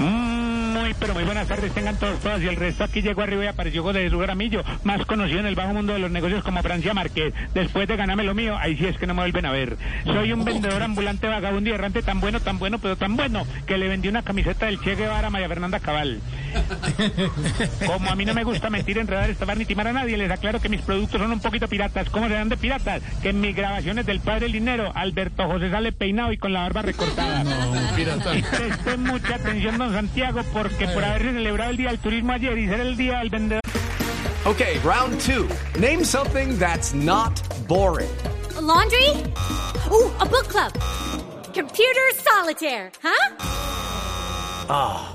Muy, pero muy buenas tardes, tengan todos, todas. Y el resto aquí llegó arriba y apareció José Jesús Gramillo, más conocido en el bajo mundo de los negocios como Francia Márquez. Después de ganarme lo mío, ahí sí es que no me vuelven a ver. Soy un vendedor ambulante, vagabundo y errante tan bueno, tan bueno, pero tan bueno, que le vendí una camiseta del Che Guevara a María Fernanda Cabal. Como a mí no me gusta mentir, enredar, estafar ni timar a nadie, les aclaro que mis productos son un poquito piratas. ¿Cómo se dan de piratas? Que en mis grabaciones del Padre del Dinero, Alberto José sale peinado y con la barba recortada. Y presten mucha atención, don Santiago, porque por haberse celebrado el Día del Turismo ayer y ser el Día del Vendedor. Okay, round two. Name something that's not boring. A laundry? Ooh, a book club. Computer solitaire, huh? Ah,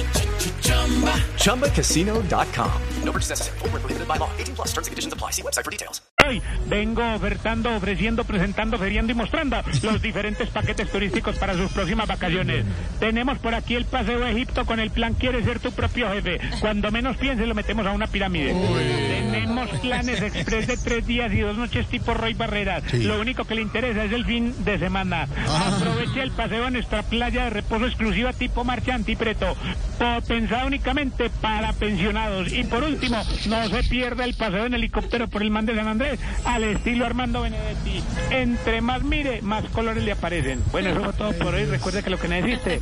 ChumbaCasino.com. No purchase necessary. Where prohibited by law. 18 plus terms and conditions apply. See website for details. Hoy vengo ofertando, ofreciendo, presentando, feriando y mostrando los diferentes paquetes turísticos para sus próximas vacaciones. Tenemos por aquí el paseo a Egipto con el plan Quieres ser tu propio jefe. Cuando menos pienses lo metemos a una pirámide. Tenemos planes express de tres días y dos noches tipo Roy Barreras. Lo único que le interesa es el fin de semana. Aproveche el paseo en nuestra playa de reposo exclusiva tipo Marcha Antipreto. Pensado únicamente para pensionados. Y por último, no se pierda el paseo en helicóptero por el man de San Andrés al estilo Armando Benedetti. Entre más mire, más colores le aparecen. Bueno, eso fue todo por hoy. Recuerde que lo que necesite.